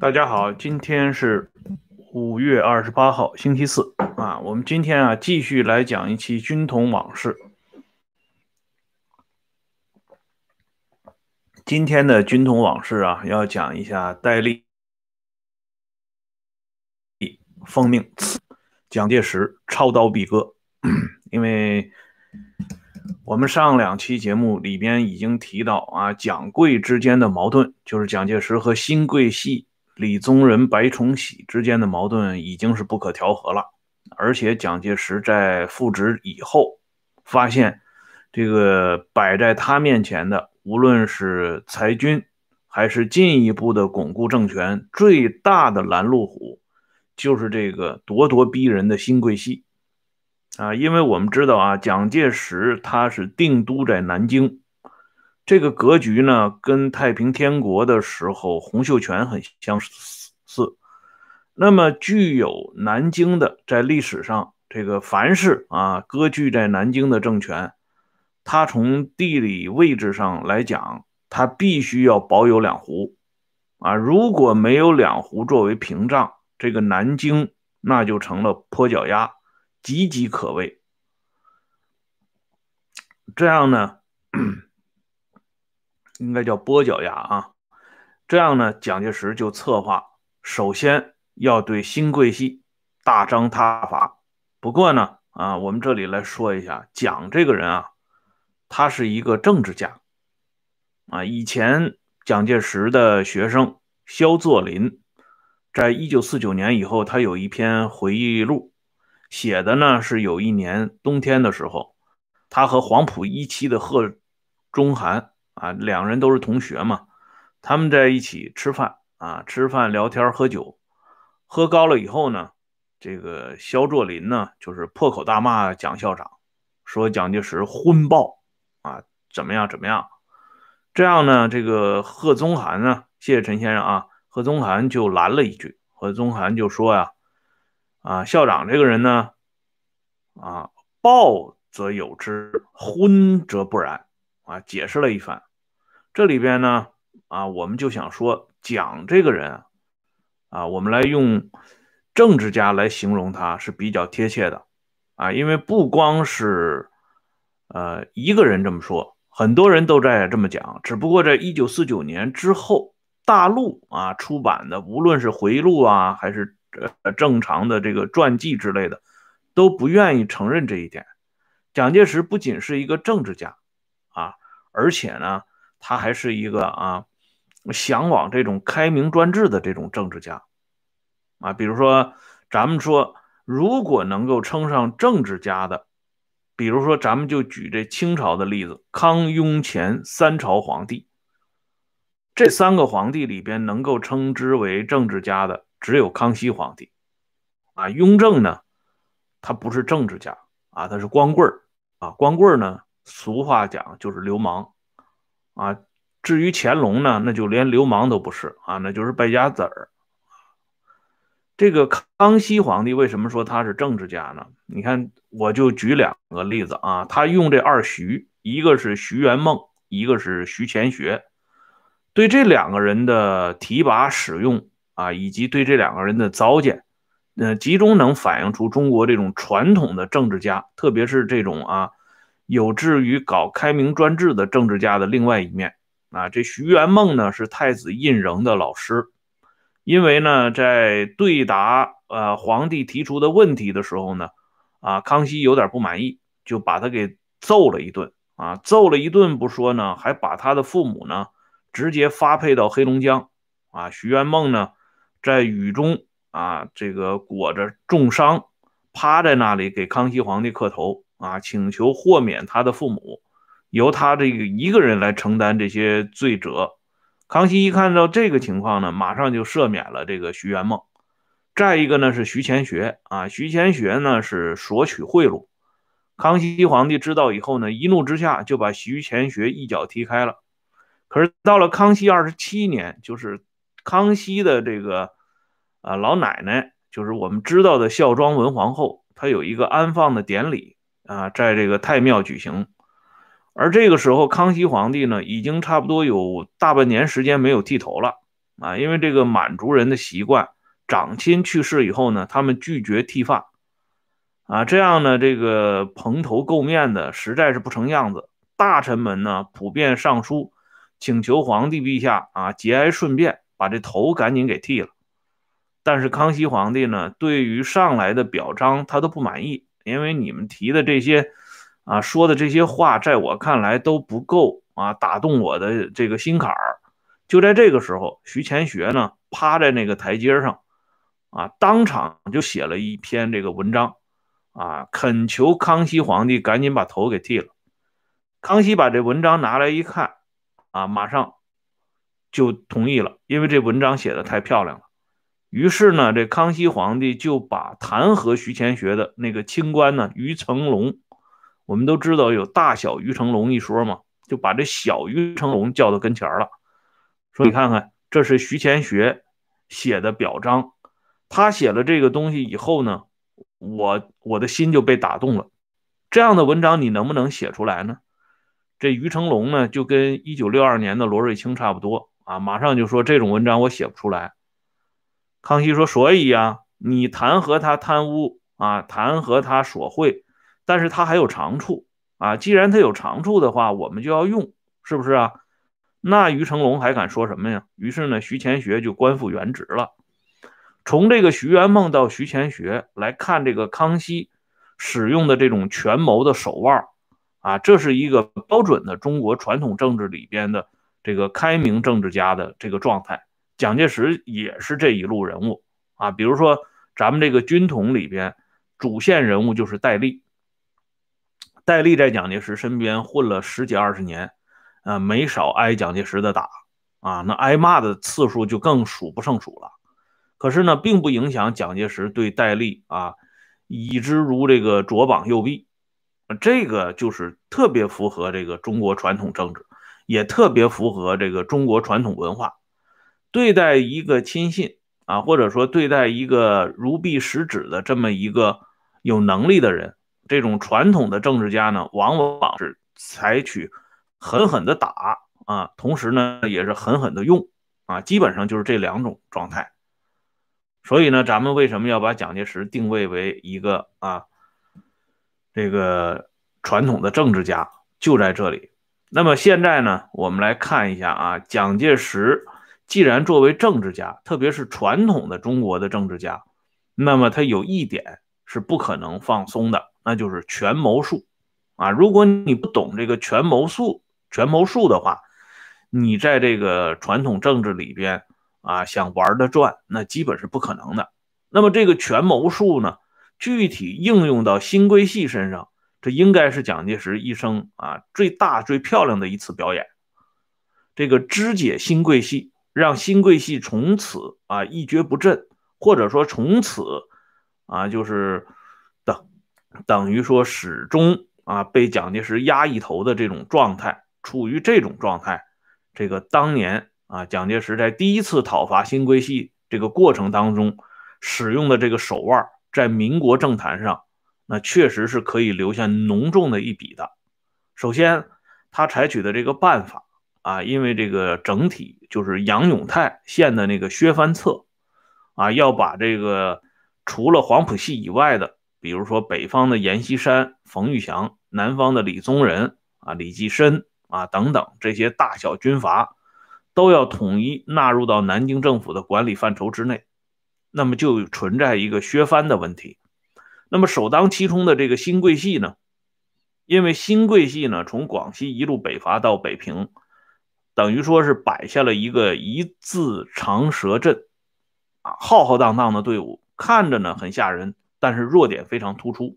大家好，今天是五月二十八号，星期四啊。我们今天啊继续来讲一期军统往事。今天的军统往事啊，要讲一下戴笠奉命蒋介石抄刀毙割，因为我们上两期节目里边已经提到啊，蒋桂之间的矛盾，就是蒋介石和新桂系。李宗仁、白崇禧之间的矛盾已经是不可调和了，而且蒋介石在复职以后，发现这个摆在他面前的，无论是裁军还是进一步的巩固政权，最大的拦路虎就是这个咄咄逼人的新桂系啊！因为我们知道啊，蒋介石他是定都在南京。这个格局呢，跟太平天国的时候洪秀全很相似。那么，具有南京的，在历史上，这个凡是啊割据在南京的政权，它从地理位置上来讲，它必须要保有两湖啊。如果没有两湖作为屏障，这个南京那就成了坡脚丫，岌岌可危。这样呢？应该叫跛脚鸭啊，这样呢，蒋介石就策划，首先要对新桂系大张挞伐。不过呢，啊，我们这里来说一下，蒋这个人啊，他是一个政治家啊。以前蒋介石的学生萧作霖，在一九四九年以后，他有一篇回忆录，写的呢是有一年冬天的时候，他和黄埔一期的贺中涵。啊，两人都是同学嘛，他们在一起吃饭啊，吃饭聊天喝酒，喝高了以后呢，这个肖作霖呢就是破口大骂蒋校长，说蒋介石昏暴啊，怎么样怎么样？这样呢，这个贺宗涵呢，谢谢陈先生啊，贺宗涵就拦了一句，贺宗涵就说呀，啊，校长这个人呢，啊，暴则有之，昏则不然啊，解释了一番。这里边呢，啊，我们就想说，蒋这个人，啊，我们来用政治家来形容他是比较贴切的，啊，因为不光是呃一个人这么说，很多人都在这么讲，只不过在一九四九年之后，大陆啊出版的，无论是回忆录啊，还是呃正常的这个传记之类的，都不愿意承认这一点。蒋介石不仅是一个政治家，啊，而且呢。他还是一个啊，向往这种开明专制的这种政治家，啊，比如说咱们说，如果能够称上政治家的，比如说咱们就举这清朝的例子，康雍乾三朝皇帝，这三个皇帝里边能够称之为政治家的，只有康熙皇帝，啊，雍正呢，他不是政治家啊，他是光棍儿。啊，光棍儿呢，俗话讲就是流氓。啊，至于乾隆呢，那就连流氓都不是啊，那就是败家子儿。这个康熙皇帝为什么说他是政治家呢？你看，我就举两个例子啊，他用这二徐，一个是徐元梦，一个是徐乾学，对这两个人的提拔使用啊，以及对这两个人的糟践，呃，集中能反映出中国这种传统的政治家，特别是这种啊。有志于搞开明专制的政治家的另外一面。啊，这徐元梦呢是太子胤禛的老师，因为呢在对答呃皇帝提出的问题的时候呢，啊康熙有点不满意，就把他给揍了一顿。啊，揍了一顿不说呢，还把他的父母呢直接发配到黑龙江。啊，徐元梦呢在雨中啊这个裹着重伤，趴在那里给康熙皇帝磕头。啊，请求豁免他的父母，由他这个一个人来承担这些罪责。康熙一看到这个情况呢，马上就赦免了这个徐元梦。再一个呢是徐乾学啊，徐乾学呢是索取贿赂。康熙皇帝知道以后呢，一怒之下就把徐乾学一脚踢开了。可是到了康熙二十七年，就是康熙的这个啊老奶奶，就是我们知道的孝庄文皇后，她有一个安放的典礼。啊，在这个太庙举行，而这个时候，康熙皇帝呢，已经差不多有大半年时间没有剃头了啊，因为这个满族人的习惯，长亲去世以后呢，他们拒绝剃发，啊，这样呢，这个蓬头垢面的实在是不成样子。大臣们呢，普遍上书请求皇帝陛下啊，节哀顺变，把这头赶紧给剃了。但是康熙皇帝呢，对于上来的表彰他都不满意，因为你们提的这些啊，说的这些话，在我看来都不够啊，打动我的这个心坎儿。就在这个时候，徐乾学呢，趴在那个台阶上啊，当场就写了一篇这个文章啊，恳求康熙皇帝赶紧把头给剃了。康熙把这文章拿来一看啊，马上就同意了，因为这文章写的太漂亮了。于是呢，这康熙皇帝就把弹劾徐乾学的那个清官呢于成龙，我们都知道有大小于成龙一说嘛，就把这小于成龙叫到跟前了，说你看看，这是徐乾学写的表彰，他写了这个东西以后呢，我我的心就被打动了。这样的文章你能不能写出来呢？这于成龙呢，就跟一九六二年的罗瑞卿差不多啊，马上就说这种文章我写不出来。康熙说：“所以呀，你弹劾他贪污啊，弹劾他索贿，但是他还有长处啊。既然他有长处的话，我们就要用，是不是啊？那于成龙还敢说什么呀？于是呢，徐乾学就官复原职了。从这个徐元梦到徐乾学来看，这个康熙使用的这种权谋的手腕啊，这是一个标准的中国传统政治里边的这个开明政治家的这个状态。”蒋介石也是这一路人物啊，比如说咱们这个军统里边主线人物就是戴笠，戴笠在蒋介石身边混了十几二十年，啊，没少挨蒋介石的打啊，那挨骂的次数就更数不胜数了。可是呢，并不影响蒋介石对戴笠啊以之如这个左膀右臂，这个就是特别符合这个中国传统政治，也特别符合这个中国传统文化。对待一个亲信啊，或者说对待一个如臂使指的这么一个有能力的人，这种传统的政治家呢，往往是采取狠狠的打啊，同时呢也是狠狠的用啊，基本上就是这两种状态。所以呢，咱们为什么要把蒋介石定位为一个啊这个传统的政治家，就在这里。那么现在呢，我们来看一下啊，蒋介石。既然作为政治家，特别是传统的中国的政治家，那么他有一点是不可能放松的，那就是权谋术啊！如果你不懂这个权谋术、权谋术的话，你在这个传统政治里边啊，想玩的转，那基本是不可能的。那么这个权谋术呢，具体应用到新贵系身上，这应该是蒋介石一生啊最大最漂亮的一次表演。这个肢解新贵系。让新贵系从此啊一蹶不振，或者说从此啊就是等等于说始终啊被蒋介石压一头的这种状态，处于这种状态。这个当年啊蒋介石在第一次讨伐新贵系这个过程当中使用的这个手腕，在民国政坛上那确实是可以留下浓重的一笔的。首先，他采取的这个办法。啊，因为这个整体就是杨永泰献的那个削藩策，啊，要把这个除了黄埔系以外的，比如说北方的阎锡山、冯玉祥，南方的李宗仁啊、李济深啊等等这些大小军阀，都要统一纳入到南京政府的管理范畴之内，那么就存在一个削藩的问题。那么首当其冲的这个新贵系呢，因为新贵系呢从广西一路北伐到北平。等于说是摆下了一个一字长蛇阵，啊，浩浩荡荡的队伍，看着呢很吓人，但是弱点非常突出。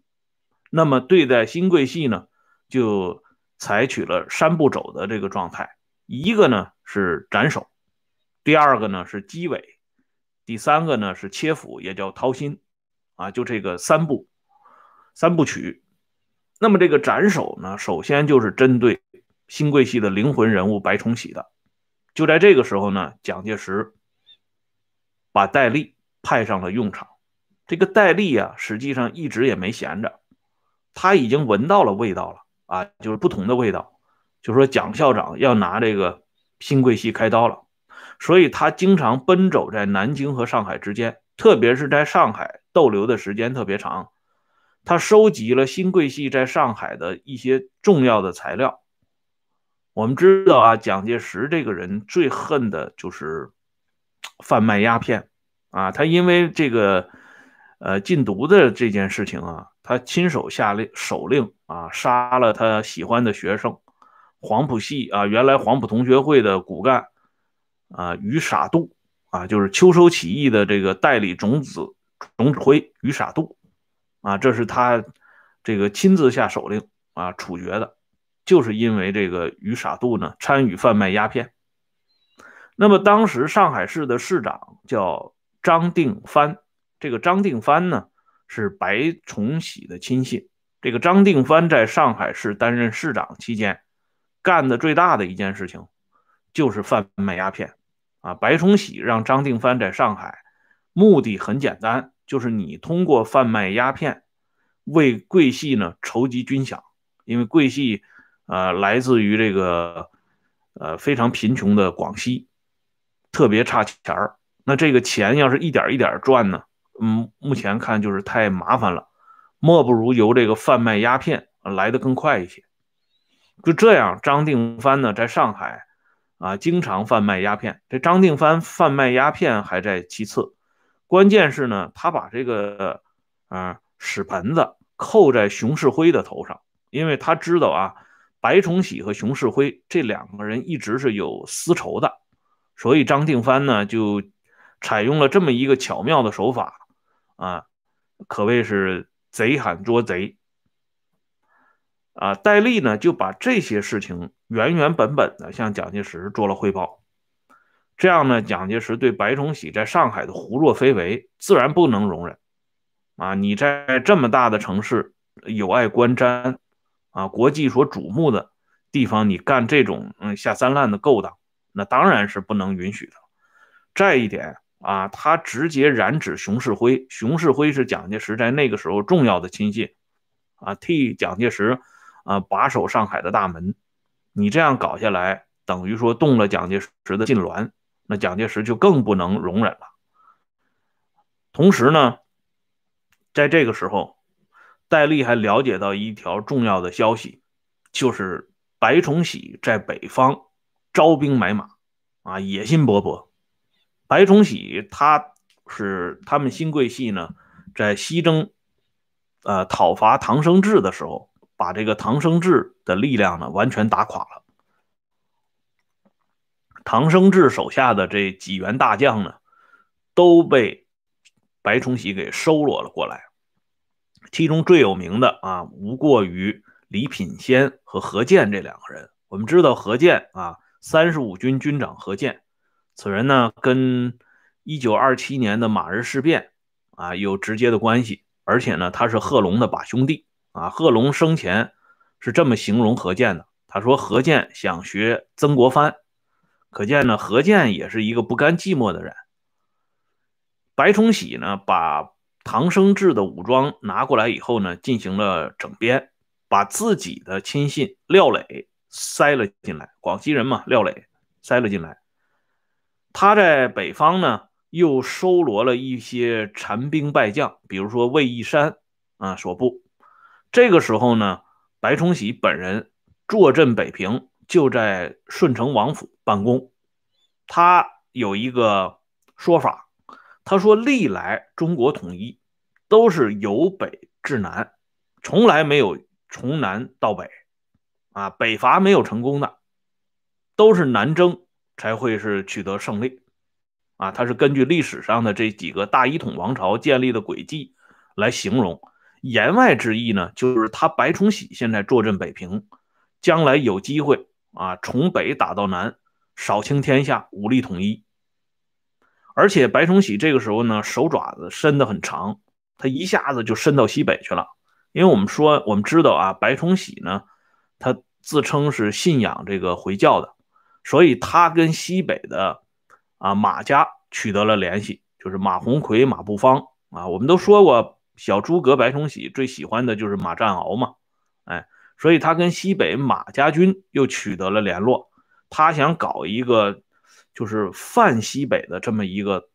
那么对待新贵系呢，就采取了三步走的这个状态：一个呢是斩首，第二个呢是击尾，第三个呢是切腹，也叫掏心，啊，就这个三步三部曲。那么这个斩首呢，首先就是针对。新贵系的灵魂人物白崇禧的，就在这个时候呢，蒋介石把戴笠派上了用场。这个戴笠啊，实际上一直也没闲着，他已经闻到了味道了啊，就是不同的味道。就说蒋校长要拿这个新贵系开刀了，所以他经常奔走在南京和上海之间，特别是在上海逗留的时间特别长。他收集了新桂系在上海的一些重要的材料。我们知道啊，蒋介石这个人最恨的就是贩卖鸦片啊，他因为这个呃禁毒的这件事情啊，他亲手下令手令啊，杀了他喜欢的学生黄埔系啊，原来黄埔同学会的骨干啊于傻度啊，就是秋收起义的这个代理总子总指挥于傻度啊，这是他这个亲自下手令啊处决的。就是因为这个于傻度呢参与贩卖鸦片，那么当时上海市的市长叫张定藩，这个张定藩呢是白崇禧的亲信。这个张定藩在上海市担任市长期间，干的最大的一件事情就是贩卖鸦片。啊，白崇禧让张定藩在上海，目的很简单，就是你通过贩卖鸦片为桂系呢筹集军饷，因为桂系。呃，来自于这个呃非常贫穷的广西，特别差钱儿。那这个钱要是一点一点赚呢，嗯，目前看就是太麻烦了，莫不如由这个贩卖鸦片来的更快一些。就这样，张定藩呢在上海啊经常贩卖鸦片。这张定藩贩卖鸦片还在其次，关键是呢，他把这个啊屎盆子扣在熊式辉的头上，因为他知道啊。白崇禧和熊式辉这两个人一直是有私仇的，所以张定藩呢就采用了这么一个巧妙的手法啊，可谓是贼喊捉贼啊。戴笠呢就把这些事情原原本本的向蒋介石做了汇报，这样呢，蒋介石对白崇禧在上海的胡作非为自然不能容忍啊！你在这么大的城市有碍观瞻。啊，国际所瞩目的地方，你干这种嗯下三滥的勾当，那当然是不能允许的。再一点啊，他直接染指熊式辉，熊式辉是蒋介石在那个时候重要的亲信，啊，替蒋介石啊把守上海的大门。你这样搞下来，等于说动了蒋介石的禁挛，那蒋介石就更不能容忍了。同时呢，在这个时候。戴笠还了解到一条重要的消息，就是白崇禧在北方招兵买马，啊，野心勃勃。白崇禧他是他们新贵系呢，在西征，呃，讨伐唐生智的时候，把这个唐生智的力量呢完全打垮了。唐生智手下的这几员大将呢，都被白崇禧给收罗了过来。其中最有名的啊，无过于李品仙和何健这两个人。我们知道何健啊，三十五军军长何健，此人呢跟一九二七年的马日事变啊有直接的关系，而且呢他是贺龙的把兄弟啊。贺龙生前是这么形容何健的，他说何健想学曾国藩，可见呢何健也是一个不甘寂寞的人。白崇禧呢把。唐生智的武装拿过来以后呢，进行了整编，把自己的亲信廖磊塞了进来。广西人嘛，廖磊塞了进来。他在北方呢，又收罗了一些残兵败将，比如说魏一山啊所部。这个时候呢，白崇禧本人坐镇北平，就在顺城王府办公。他有一个说法。他说：“历来中国统一都是由北至南，从来没有从南到北，啊，北伐没有成功的，都是南征才会是取得胜利，啊，他是根据历史上的这几个大一统王朝建立的轨迹来形容。言外之意呢，就是他白崇禧现在坐镇北平，将来有机会啊，从北打到南，扫清天下，武力统一。”而且白崇禧这个时候呢，手爪子伸得很长，他一下子就伸到西北去了。因为我们说，我们知道啊，白崇禧呢，他自称是信仰这个回教的，所以他跟西北的啊马家取得了联系，就是马鸿逵、马步芳啊。我们都说过，小诸葛白崇禧最喜欢的就是马占鳌嘛，哎，所以他跟西北马家军又取得了联络，他想搞一个。就是泛西北的这么一个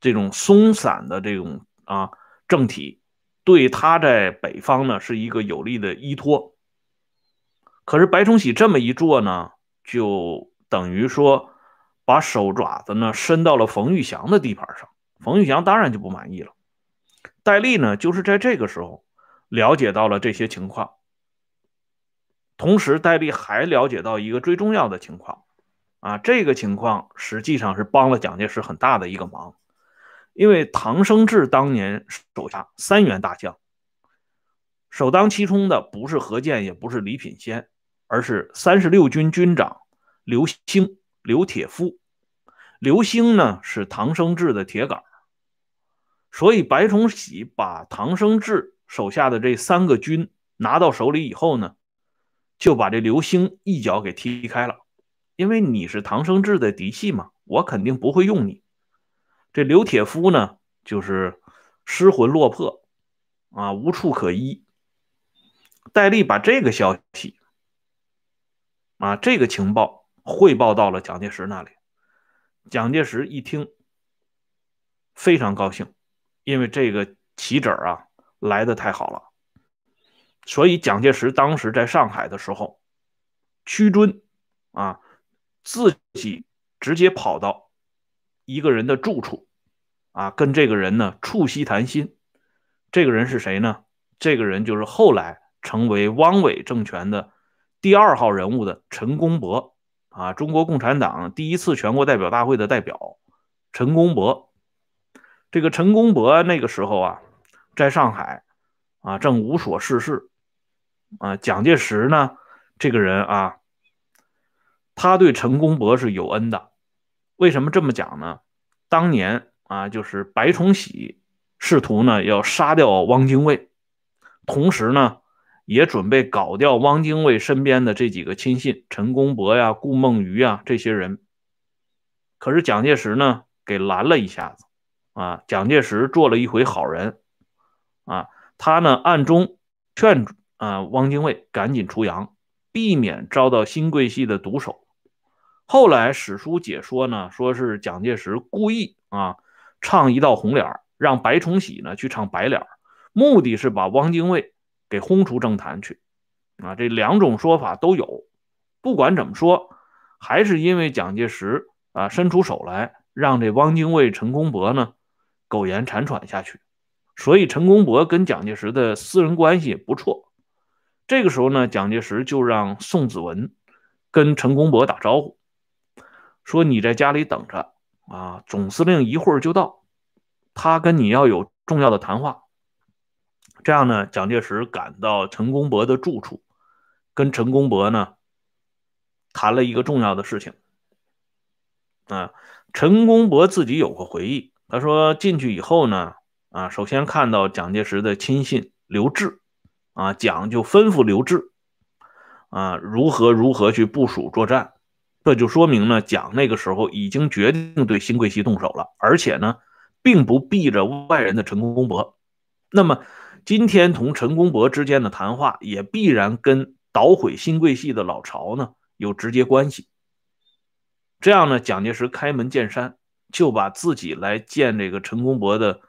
这种松散的这种啊政体，对他在北方呢是一个有力的依托。可是白崇禧这么一做呢，就等于说把手爪子呢伸到了冯玉祥的地盘上。冯玉祥当然就不满意了。戴笠呢，就是在这个时候了解到了这些情况。同时，戴笠还了解到一个最重要的情况，啊，这个情况实际上是帮了蒋介石很大的一个忙，因为唐生智当年手下三员大将，首当其冲的不是何键，也不是李品仙，而是三十六军军长刘兴、刘铁夫。刘兴呢是唐生智的铁杆，所以白崇禧把唐生智手下的这三个军拿到手里以后呢。就把这刘兴一脚给踢开了，因为你是唐生智的嫡系嘛，我肯定不会用你。这刘铁夫呢，就是失魂落魄啊，无处可依。戴笠把这个消息啊，这个情报汇报到了蒋介石那里。蒋介石一听，非常高兴，因为这个棋子啊来的太好了。所以，蒋介石当时在上海的时候，屈尊啊，自己直接跑到一个人的住处，啊，跟这个人呢促膝谈心。这个人是谁呢？这个人就是后来成为汪伪政权的第二号人物的陈公博啊，中国共产党第一次全国代表大会的代表陈公博。这个陈公博那个时候啊，在上海啊，正无所事事。啊，蒋介石呢，这个人啊，他对陈公博是有恩的。为什么这么讲呢？当年啊，就是白崇禧试图呢要杀掉汪精卫，同时呢也准备搞掉汪精卫身边的这几个亲信，陈公博呀、顾梦渔啊这些人。可是蒋介石呢给拦了一下子。啊，蒋介石做了一回好人。啊，他呢暗中劝。啊，汪精卫赶紧出洋，避免遭到新桂系的毒手。后来史书解说呢，说是蒋介石故意啊唱一道红脸，让白崇禧呢去唱白脸，目的是把汪精卫给轰出政坛去。啊，这两种说法都有。不管怎么说，还是因为蒋介石啊伸出手来，让这汪精卫、陈公博呢苟延残喘下去。所以陈公博跟蒋介石的私人关系也不错。这个时候呢，蒋介石就让宋子文跟陈公博打招呼，说：“你在家里等着啊，总司令一会儿就到，他跟你要有重要的谈话。”这样呢，蒋介石赶到陈公博的住处，跟陈公博呢谈了一个重要的事情。啊，陈公博自己有个回忆，他说进去以后呢，啊，首先看到蒋介石的亲信刘峙。啊，蒋就吩咐刘志，啊，如何如何去部署作战，这就说明呢，蒋那个时候已经决定对新桂系动手了，而且呢，并不避着外人的陈公博。那么，今天同陈公博之间的谈话，也必然跟捣毁新桂系的老巢呢有直接关系。这样呢，蒋介石开门见山，就把自己来见这个陈公博的，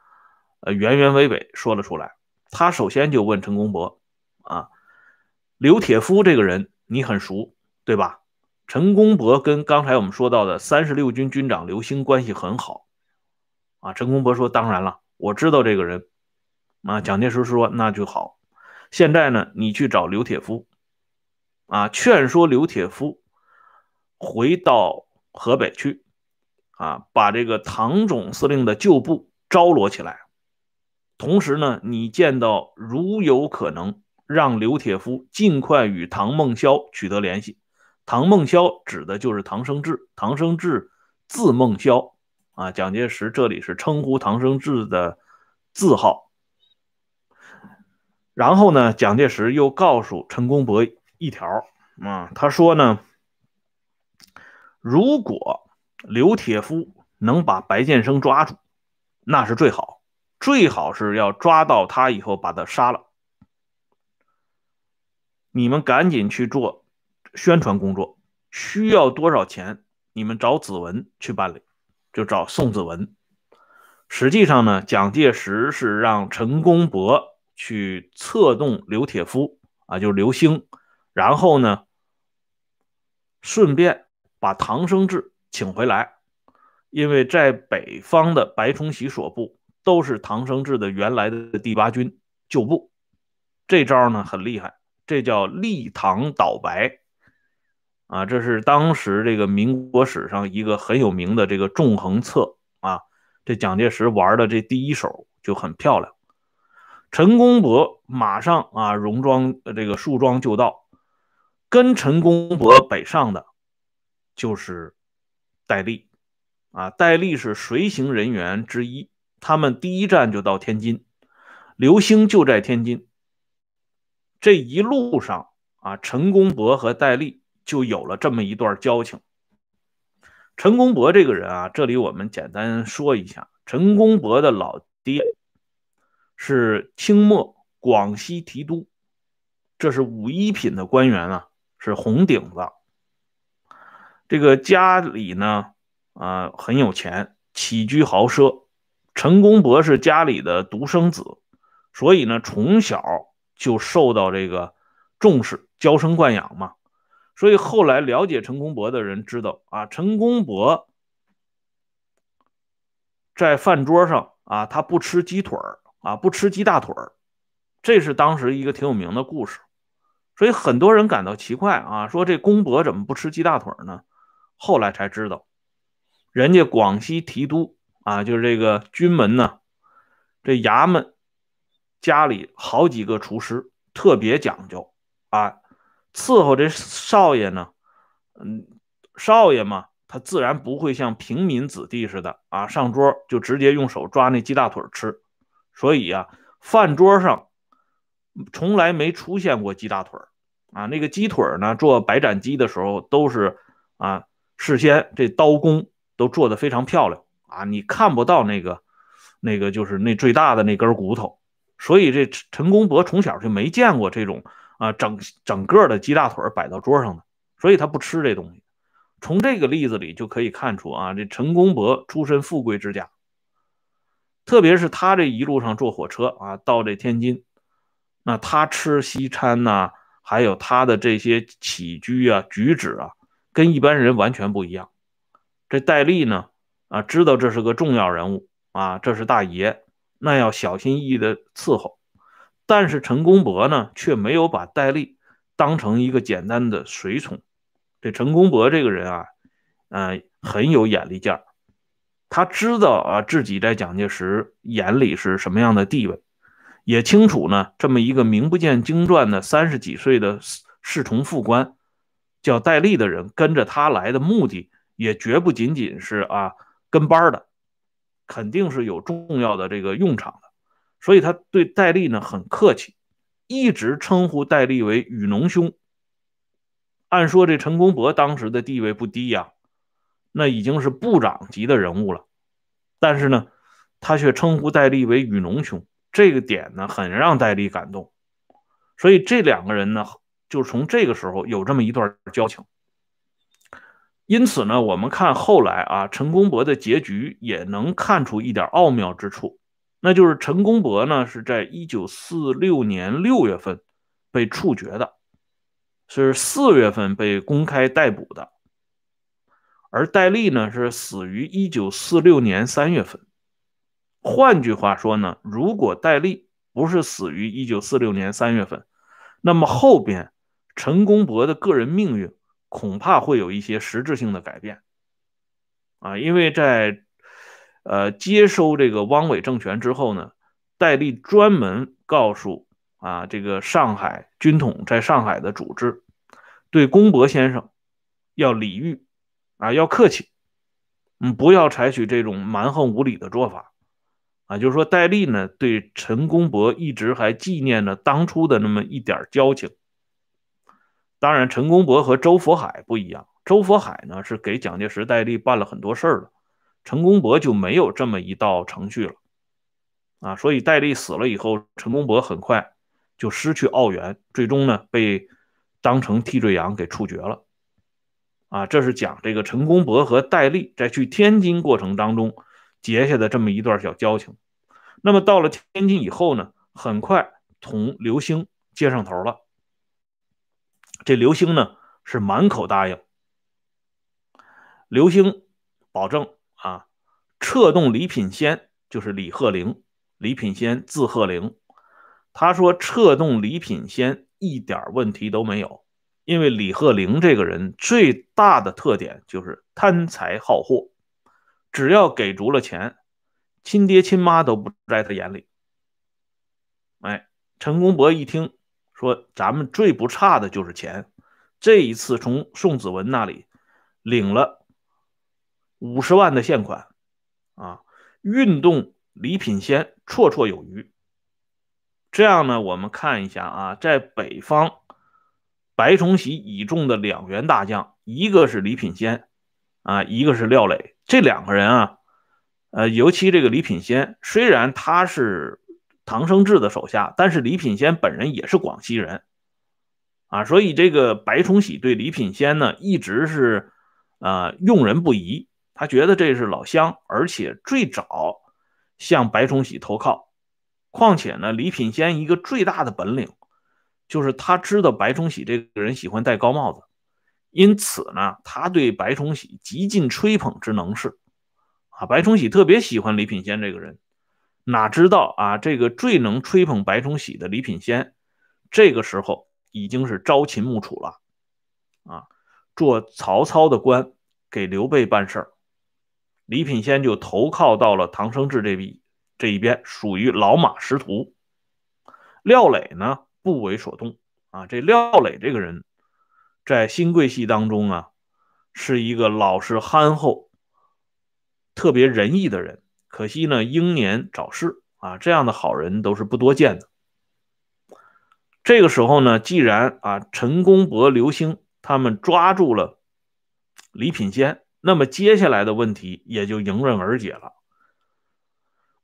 呃，原原委委说了出来。他首先就问陈公博：“啊，刘铁夫这个人你很熟，对吧？”陈公博跟刚才我们说到的三十六军军长刘兴关系很好。啊，陈公博说：“当然了，我知道这个人。”啊，蒋介石说：“那就好。现在呢，你去找刘铁夫，啊，劝说刘铁夫回到河北去，啊，把这个唐总司令的旧部招罗起来。”同时呢，你见到如有可能，让刘铁夫尽快与唐孟霄取得联系。唐孟萧指的就是唐生智，唐生智字孟萧啊。蒋介石这里是称呼唐生智的字号。然后呢，蒋介石又告诉陈公博一条啊，他说呢，如果刘铁夫能把白建生抓住，那是最好。最好是要抓到他以后把他杀了。你们赶紧去做宣传工作，需要多少钱你们找子文去办理，就找宋子文。实际上呢，蒋介石是让陈公博去策动刘铁夫啊，就是刘兴，然后呢，顺便把唐生智请回来，因为在北方的白崇禧所部都是唐生智的原来的第八军旧部，这招呢很厉害，这叫立唐倒白啊，这是当时这个民国史上一个很有名的这个纵横策啊。这蒋介石玩的这第一手就很漂亮，陈公博马上啊戎装这个束装就到，跟陈公博北上的，就是戴笠啊，戴笠是随行人员之一，他们第一站就到天津，刘兴就在天津，这一路上啊，陈公博和戴笠就有了这么一段交情。陈公博这个人啊，这里我们简单说一下，陈公博的老爹是清末广西提督，这是五一品的官员啊，是红顶子。这个家里呢，啊很有钱，起居豪奢。陈公博是家里的独生子，所以呢，从小就受到这个重视，娇生惯养嘛。所以后来了解陈公博的人知道啊，陈公博在饭桌上啊，他不吃鸡腿儿啊，不吃鸡大腿儿，这是当时一个挺有名的故事。所以很多人感到奇怪啊，说这公博怎么不吃鸡大腿呢？后来才知道，人家广西提督啊，就是这个军门呢，这衙门家里好几个厨师，特别讲究啊。伺候这少爷呢，嗯，少爷嘛，他自然不会像平民子弟似的啊，上桌就直接用手抓那鸡大腿吃。所以啊，饭桌上从来没出现过鸡大腿啊。那个鸡腿呢，做白斩鸡的时候都是啊，事先这刀工都做得非常漂亮啊，你看不到那个那个就是那最大的那根骨头。所以这陈公博从小就没见过这种。啊，整整个的鸡大腿摆到桌上的，所以他不吃这东西。从这个例子里就可以看出啊，这陈公博出身富贵之家，特别是他这一路上坐火车啊，到这天津，那他吃西餐呐，还有他的这些起居啊、举止啊，跟一般人完全不一样。这戴笠呢，啊，知道这是个重要人物啊，这是大爷，那要小心翼翼的伺候。但是陈公博呢，却没有把戴笠当成一个简单的随从。这陈公博这个人啊，嗯，很有眼力见儿。他知道啊，自己在蒋介石眼里是什么样的地位，也清楚呢，这么一个名不见经传的三十几岁的侍从副官，叫戴笠的人，跟着他来的目的，也绝不仅仅是啊跟班的，肯定是有重要的这个用场。所以他对戴笠呢很客气，一直称呼戴笠为雨农兄。按说这陈公博当时的地位不低呀，那已经是部长级的人物了，但是呢，他却称呼戴笠为雨农兄，这个点呢很让戴笠感动。所以这两个人呢，就从这个时候有这么一段交情。因此呢，我们看后来啊，陈公博的结局也能看出一点奥妙之处。那就是陈公博呢，是在一九四六年六月份被处决的，是四月份被公开逮捕的。而戴笠呢，是死于一九四六年三月份。换句话说呢，如果戴笠不是死于一九四六年三月份，那么后边陈公博的个人命运恐怕会有一些实质性的改变啊，因为在。呃，接收这个汪伪政权之后呢，戴笠专门告诉啊，这个上海军统在上海的组织，对公博先生要礼遇啊，要客气，嗯，不要采取这种蛮横无理的做法啊。就是说，戴笠呢对陈公博一直还纪念着当初的那么一点交情。当然，陈公博和周佛海不一样，周佛海呢是给蒋介石、戴笠办了很多事儿的。陈公博就没有这么一道程序了，啊，所以戴笠死了以后，陈公博很快就失去澳元，最终呢被当成替罪羊给处决了，啊，这是讲这个陈公博和戴笠在去天津过程当中结下的这么一段小交情。那么到了天津以后呢，很快同刘兴接上头了。这刘兴呢是满口答应。刘兴保证啊，策动李品仙就是李鹤龄，李品仙字鹤龄。他说策动李品仙一点问题都没有，因为李鹤龄这个人最大的特点就是贪财好货，只要给足了钱，亲爹亲妈都不在他眼里。哎，陈公博一听说咱们最不差的就是钱，这一次从宋子文那里领了。五十万的现款，啊，运动李品仙绰绰有余。这样呢，我们看一下啊，在北方，白崇禧倚重的两员大将，一个是李品仙，啊，一个是廖磊。这两个人啊，呃，尤其这个李品仙，虽然他是唐生智的手下，但是李品仙本人也是广西人，啊，所以这个白崇禧对李品仙呢，一直是呃用人不疑。他觉得这是老乡，而且最早向白崇禧投靠。况且呢，李品仙一个最大的本领就是他知道白崇禧这个人喜欢戴高帽子，因此呢，他对白崇禧极尽吹捧之能事。啊，白崇禧特别喜欢李品仙这个人。哪知道啊，这个最能吹捧白崇禧的李品仙，这个时候已经是朝秦暮楚了。啊，做曹操的官，给刘备办事儿。李品仙就投靠到了唐生智这边，这一边属于老马识途。廖磊呢不为所动啊，这廖磊这个人，在新贵系当中啊，是一个老实憨厚、特别仁义的人。可惜呢英年早逝啊，这样的好人都是不多见的。这个时候呢，既然啊陈公博、刘兴他们抓住了李品仙。那么接下来的问题也就迎刃而解了。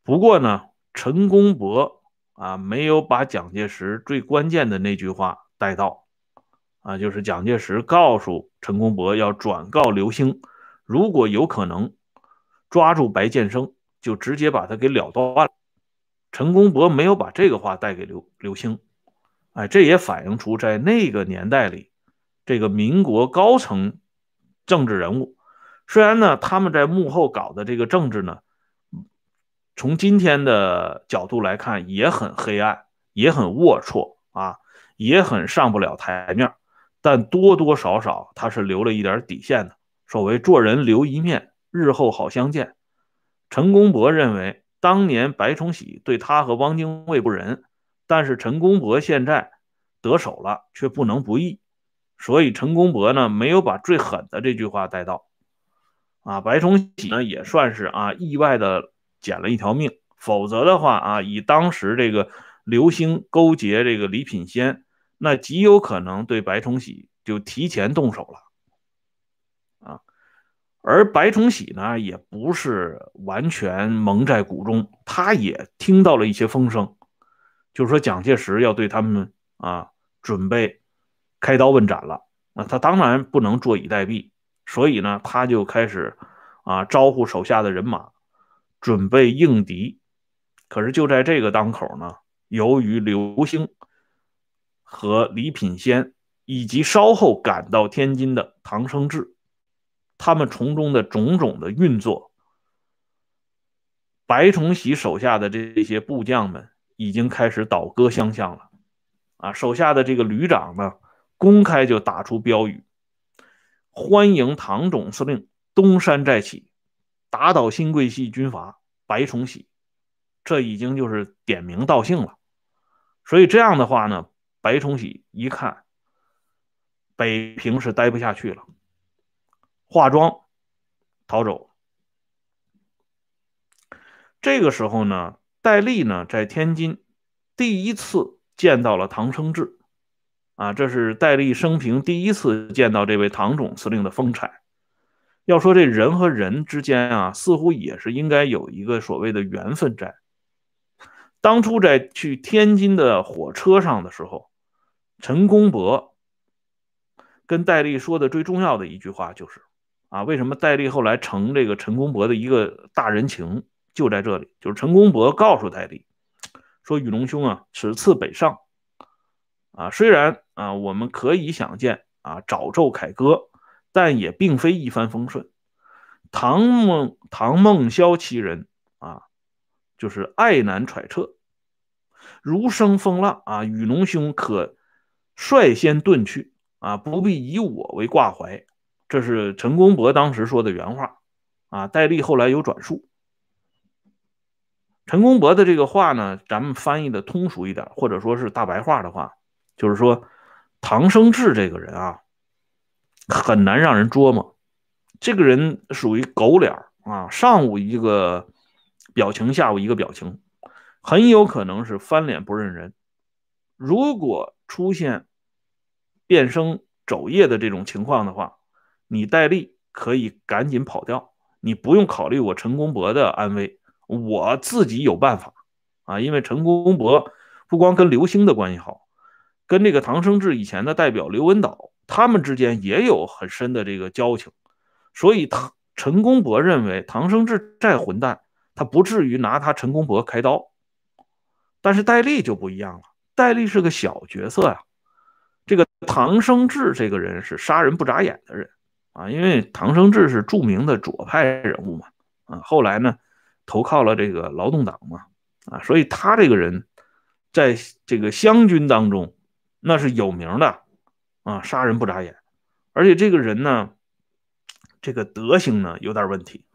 不过呢，陈公博啊没有把蒋介石最关键的那句话带到，啊，就是蒋介石告诉陈公博要转告刘兴，如果有可能抓住白建生，就直接把他给了断了。陈公博没有把这个话带给刘刘兴，哎，这也反映出在那个年代里，这个民国高层政治人物。虽然呢，他们在幕后搞的这个政治呢，从今天的角度来看也很黑暗，也很龌龊啊，也很上不了台面，但多多少少他是留了一点底线的。所谓做人留一面，日后好相见。陈公博认为，当年白崇禧对他和汪精卫不仁，但是陈公博现在得手了，却不能不义，所以陈公博呢，没有把最狠的这句话带到。啊，白崇禧呢也算是啊意外的捡了一条命，否则的话啊，以当时这个刘兴勾结这个李品仙，那极有可能对白崇禧就提前动手了。啊，而白崇禧呢也不是完全蒙在鼓中，他也听到了一些风声，就是说蒋介石要对他们啊准备开刀问斩了，那他当然不能坐以待毙。所以呢，他就开始啊招呼手下的人马，准备应敌。可是就在这个当口呢，由于刘兴和李品仙以及稍后赶到天津的唐生智，他们从中的种种的运作，白崇禧手下的这些部将们已经开始倒戈相向了。啊，手下的这个旅长呢，公开就打出标语。欢迎唐总司令东山再起，打倒新桂系军阀白崇禧，这已经就是点名道姓了。所以这样的话呢，白崇禧一看北平是待不下去了，化妆逃走。这个时候呢，戴笠呢在天津第一次见到了唐生智。啊，这是戴笠生平第一次见到这位唐总司令的风采。要说这人和人之间啊，似乎也是应该有一个所谓的缘分在。当初在去天津的火车上的时候，陈公博跟戴笠说的最重要的一句话就是，啊，为什么戴笠后来成这个陈公博的一个大人情，就在这里，就是陈公博告诉戴笠，说宇龙兄啊，此次北上，啊，虽然啊我们可以想见啊早奏凯歌，但也并非一帆风顺。唐孟唐孟萧其人啊，就是爱难揣测，如生风浪啊，宇龙兄可率先遁去。啊，不必以我为挂怀，这是陈公博当时说的原话。啊，戴笠后来有转述。陈公博的这个话呢，咱们翻译的通俗一点，或者说是大白话的话，就是说唐生智这个人啊，很难让人捉摸。这个人属于狗脸啊，上午一个表情，下午一个表情，很有可能是翻脸不认人。如果出现，变声走夜的这种情况的话，你戴笠可以赶紧跑掉，你不用考虑我陈公博的安危，我自己有办法啊！因为陈公博不光跟刘兴的关系好，跟这个唐生智以前的代表刘文岛，他们之间也有很深的这个交情，所以唐陈公博认为唐生智再混蛋，他不至于拿他陈公博开刀。但是戴笠就不一样了，戴笠是个小角色呀。这个唐生智这个人是杀人不眨眼的人啊，因为唐生智是著名的左派人物嘛，啊，后来呢投靠了这个劳动党嘛，啊，所以他这个人在这个湘军当中那是有名的啊，杀人不眨眼，而且这个人呢，这个德行呢有点问题。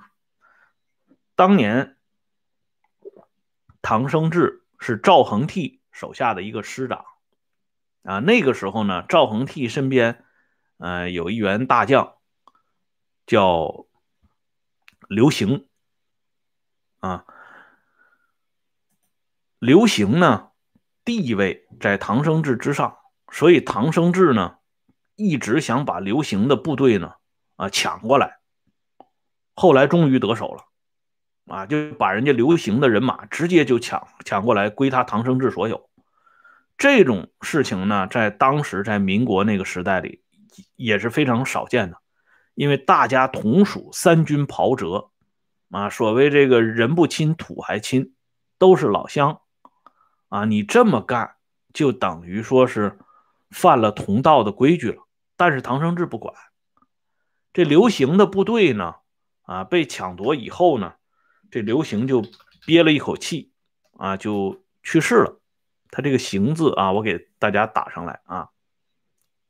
当年唐生智是赵恒惕手下的一个师长。啊，那个时候呢，赵恒惕身边，呃，有一员大将，叫刘行。啊，刘行呢，地位在唐生智之上，所以唐生智呢，一直想把刘行的部队呢，啊，抢过来。后来终于得手了，啊，就把人家刘行的人马直接就抢抢过来，归他唐生智所有。这种事情呢，在当时，在民国那个时代里，也是非常少见的，因为大家同属三军袍泽，啊，所谓这个人不亲土还亲，都是老乡，啊，你这么干就等于说是犯了同道的规矩了。但是唐生智不管，这刘行的部队呢，啊，被抢夺以后呢，这刘行就憋了一口气，啊，就去世了。他这个“行”字啊，我给大家打上来啊。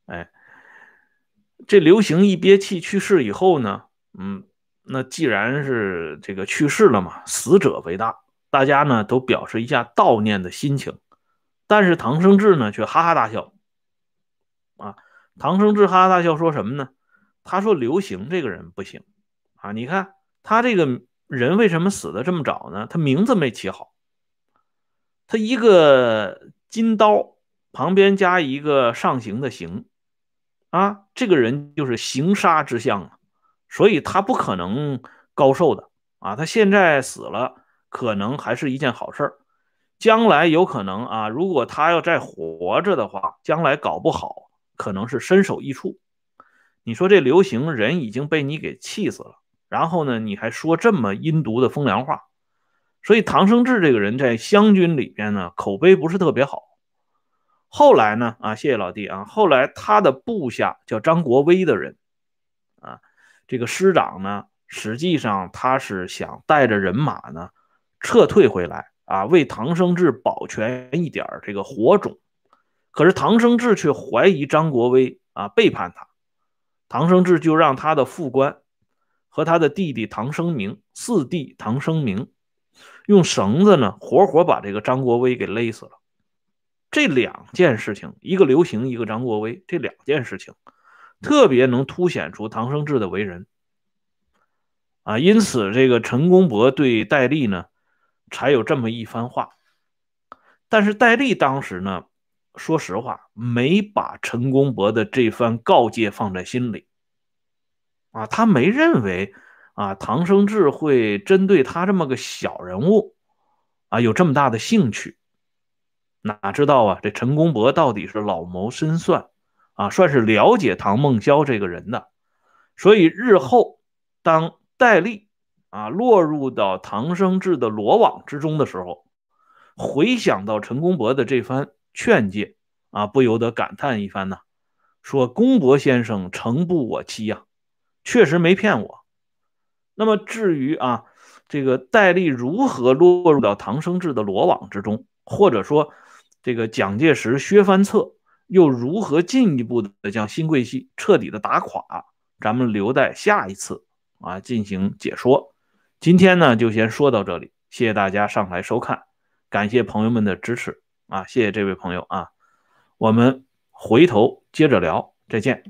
哎，这刘行一憋气去世以后呢，嗯，那既然是这个去世了嘛，死者为大，大家呢都表示一下悼念的心情。但是唐生智呢却哈哈大笑。啊，唐生智哈哈大笑说什么呢？他说刘行这个人不行啊，你看他这个人为什么死的这么早呢？他名字没起好。他一个金刀旁边加一个上行的行，啊，这个人就是行杀之相啊，所以他不可能高寿的啊。他现在死了，可能还是一件好事儿，将来有可能啊，如果他要再活着的话，将来搞不好可能是身首异处。你说这刘行人已经被你给气死了，然后呢，你还说这么阴毒的风凉话。所以唐生智这个人在湘军里边呢，口碑不是特别好。后来呢，啊，谢谢老弟啊。后来他的部下叫张国威的人，啊，这个师长呢，实际上他是想带着人马呢撤退回来啊，为唐生智保全一点这个火种。可是唐生智却怀疑张国威啊背叛他，唐生智就让他的副官和他的弟弟唐生明，四弟唐生明。用绳子呢，活活把这个张国威给勒死了。这两件事情，一个刘行，一个张国威，这两件事情，特别能凸显出唐生智的为人啊。因此，这个陈公博对戴笠呢，才有这么一番话。但是戴笠当时呢，说实话，没把陈公博的这番告诫放在心里啊，他没认为。啊，唐生智会针对他这么个小人物，啊，有这么大的兴趣？哪知道啊，这陈公博到底是老谋深算，啊，算是了解唐孟萧这个人的。所以日后当戴笠啊落入到唐生智的罗网之中的时候，回想到陈公博的这番劝诫啊，不由得感叹一番呢，说公博先生诚不我欺呀，确实没骗我。那么至于啊，这个戴笠如何落入到唐生智的罗网之中，或者说这个蒋介石削藩策又如何进一步的将新桂系彻底的打垮，咱们留待下一次啊进行解说。今天呢就先说到这里，谢谢大家上来收看，感谢朋友们的支持啊，谢谢这位朋友啊，我们回头接着聊，再见。